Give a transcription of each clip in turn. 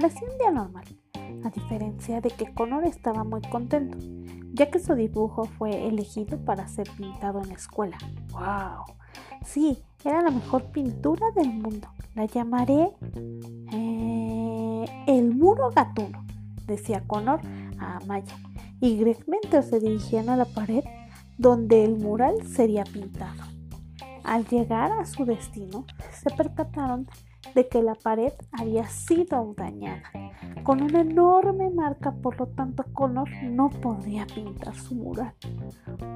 Parecía un día normal, a diferencia de que Connor estaba muy contento, ya que su dibujo fue elegido para ser pintado en la escuela. ¡Wow! Sí, era la mejor pintura del mundo. La llamaré eh, el muro gatuno, decía Connor a Maya. Y Greg mientras se dirigían a la pared donde el mural sería pintado. Al llegar a su destino, se percataron de que la pared había sido dañada, con una enorme marca, por lo tanto Connor no podía pintar su mural.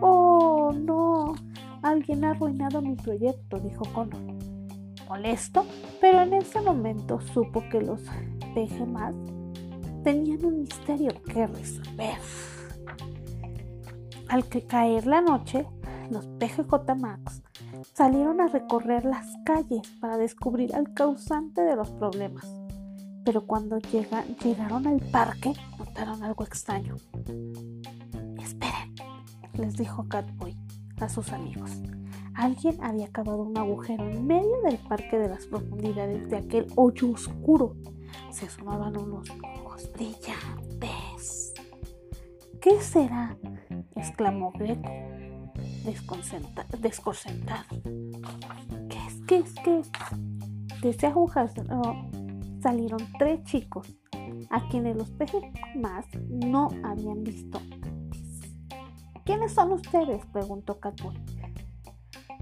¡Oh, no! Alguien ha arruinado mi proyecto, dijo Connor. Molesto, pero en ese momento supo que los más tenían un misterio que resolver. Al que caer la noche, los PGJ Max salieron a recorrer las calles para descubrir al causante de los problemas. Pero cuando llegaron al parque, notaron algo extraño. Esperen, les dijo Catboy a sus amigos. Alguien había cavado un agujero en medio del parque de las profundidades de aquel hoyo oscuro. Se asomaban unos ojos brillantes. ¿Qué será? exclamó Greco desconcertado. ¿Qué es? ¿Qué es? ¿Qué es? De ese agujero salieron tres chicos a quienes los peces más no habían visto. ¿Quiénes son ustedes? preguntó Catboy.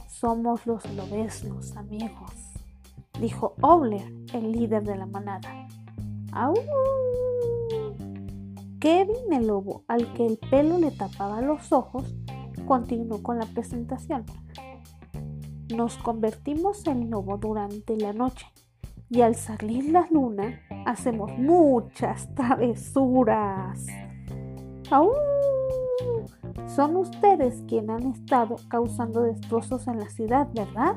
Somos los lobesnos, amigos, dijo Owler, el líder de la manada. ¡Au! Kevin el lobo, al que el pelo le tapaba los ojos, continuó con la presentación. Nos convertimos en lobo durante la noche y al salir la luna hacemos muchas travesuras. ¡Au! Son ustedes quienes han estado causando destrozos en la ciudad, ¿verdad?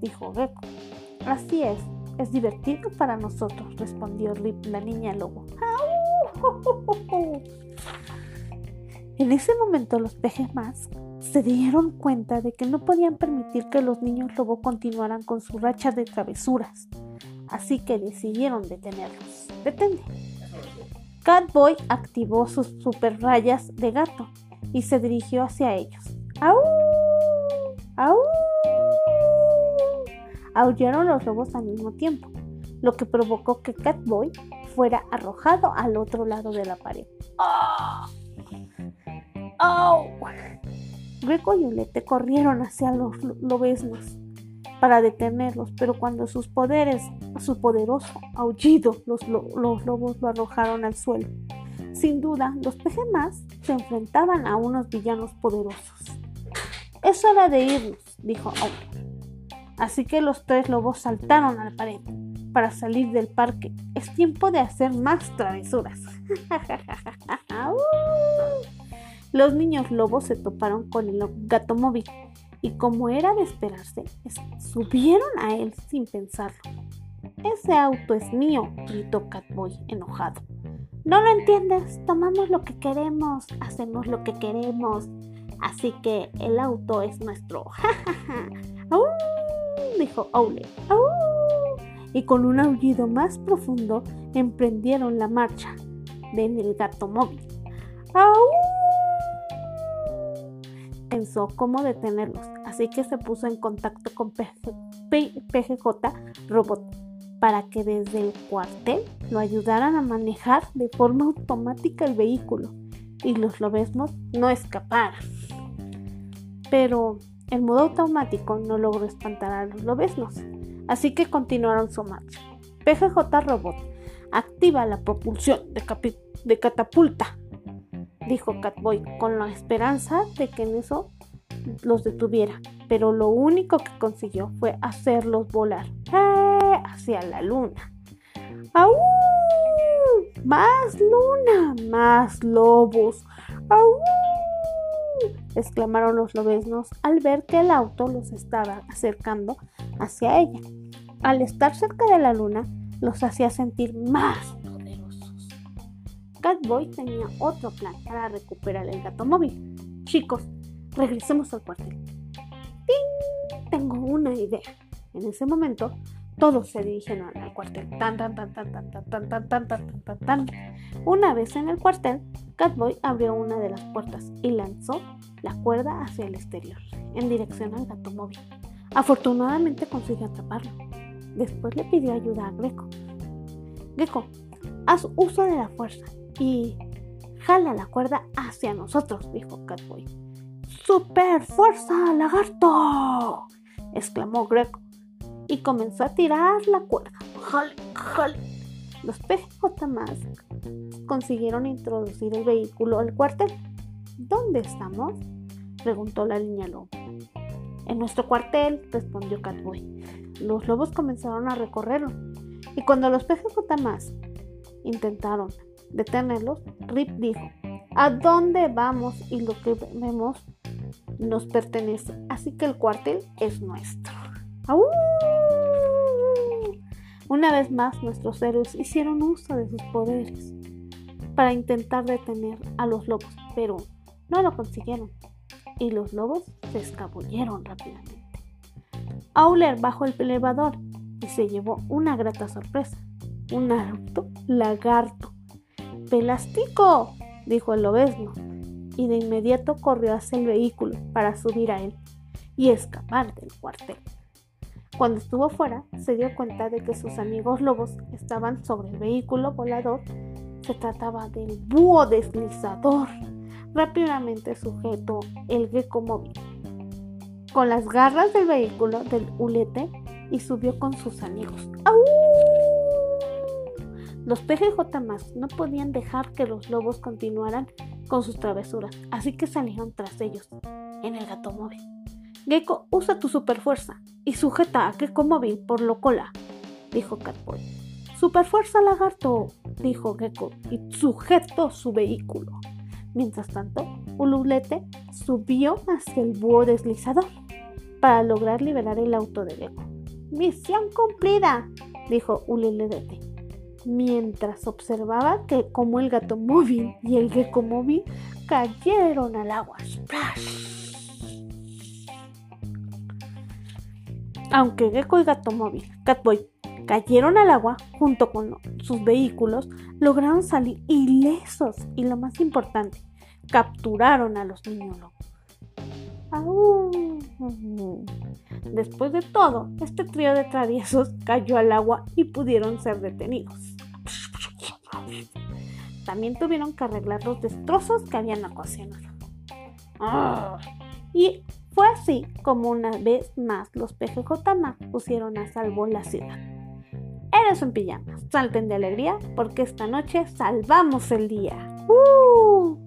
dijo Gecko. Así es, es divertido para nosotros, respondió Rip, la niña lobo. En ese momento los pejes más se dieron cuenta de que no podían permitir que los niños lobo continuaran con su racha de travesuras, así que decidieron detenerlos. Detente. Catboy activó sus super rayas de gato y se dirigió hacia ellos. ¡Au! ¡Au! Aullaron los lobos al mismo tiempo, lo que provocó que Catboy fuera arrojado al otro lado de la pared. ¡Oh! ¡Oh! Greco y Olete corrieron hacia los lobesnos para detenerlos, pero cuando sus poderes, su poderoso aullido, los, lobos lo arrojaron al suelo. Sin duda, los más se enfrentaban a unos villanos poderosos. Es hora de irnos, dijo Aulio. Así que los tres lobos saltaron a la pared para salir del parque. Es tiempo de hacer más travesuras. Los niños lobos se toparon con el gato móvil y como era de esperarse, subieron a él sin pensarlo. Ese auto es mío, gritó Catboy enojado. No lo entiendes, tomamos lo que queremos, hacemos lo que queremos, así que el auto es nuestro. dijo Owle. Y con un aullido más profundo emprendieron la marcha en el gato móvil. ¡Au! Pensó cómo detenerlos, así que se puso en contacto con PGJ Robot para que desde el cuartel lo ayudaran a manejar de forma automática el vehículo y los lobesnos no escaparan. Pero el modo automático no logró espantar a los lobesnos, así que continuaron su marcha. PGJ Robot activa la propulsión de catapulta dijo Catboy, con la esperanza de que en eso los detuviera, pero lo único que consiguió fue hacerlos volar ¡eh! hacia la luna. ¡Au! ¡Más luna! ¡Más lobos! ¡Au! exclamaron los lobesnos al ver que el auto los estaba acercando hacia ella. Al estar cerca de la luna, los hacía sentir más Catboy tenía otro plan para recuperar el gato móvil. Chicos, regresemos al cuartel. ¡Ting! Tengo una idea. En ese momento, Todos se dirigieron al cuartel. Una vez en el cuartel, Catboy abrió una de las puertas y lanzó la cuerda hacia el exterior, en dirección al gato móvil. Afortunadamente consiguió atraparlo. Después le pidió ayuda a Greco. Greco, haz uso de la fuerza y jala la cuerda hacia nosotros, dijo Catboy. ¡Super fuerza, lagarto! exclamó Greco y comenzó a tirar la cuerda. ¡Jale, jale! Los PJ más consiguieron introducir el vehículo al cuartel. ¿Dónde estamos? preguntó la niña lobo. En nuestro cuartel, respondió Catboy. Los lobos comenzaron a recorrerlo, y cuando los PJ más intentaron detenerlos, Rip dijo, ¿a dónde vamos? Y lo que vemos nos pertenece, así que el cuartel es nuestro. Una vez más, nuestros héroes hicieron uso de sus poderes para intentar detener a los lobos, pero no lo consiguieron y los lobos se escabulleron rápidamente. Auler bajó el elevador y se llevó una grata sorpresa. Un alto lagarto. ¡Pelastico! dijo el lobesno, y de inmediato corrió hacia el vehículo para subir a él y escapar del cuartel. Cuando estuvo fuera, se dio cuenta de que sus amigos lobos estaban sobre el vehículo volador. Se trataba del búho deslizador. Rápidamente sujetó el gecko móvil con las garras del vehículo del ulete y subió con sus amigos. Los PGJ más no podían dejar que los lobos continuaran con sus travesuras, así que salieron tras ellos en el gato móvil. Gecko, usa tu superfuerza y sujeta a Gecko móvil por lo cola, dijo Catboy. Superfuerza lagarto, dijo Gecko y sujetó su vehículo. Mientras tanto, Ululete subió hacia el búho deslizador para lograr liberar el auto de Gecko. Misión cumplida, dijo Ululete, mientras observaba que como el gato móvil y el gecko móvil cayeron al agua. ¡Splash! Aunque Gecko y Gato Móvil, Catboy, cayeron al agua junto con sus vehículos, lograron salir ilesos y lo más importante, capturaron a los niños Después de todo, este trío de traviesos cayó al agua y pudieron ser detenidos. También tuvieron que arreglar los destrozos que habían ocasionado. Y fue así como una vez más los PGJ más pusieron a salvo la ciudad. Eres un pijama, salten de alegría porque esta noche salvamos el día. ¡Uh!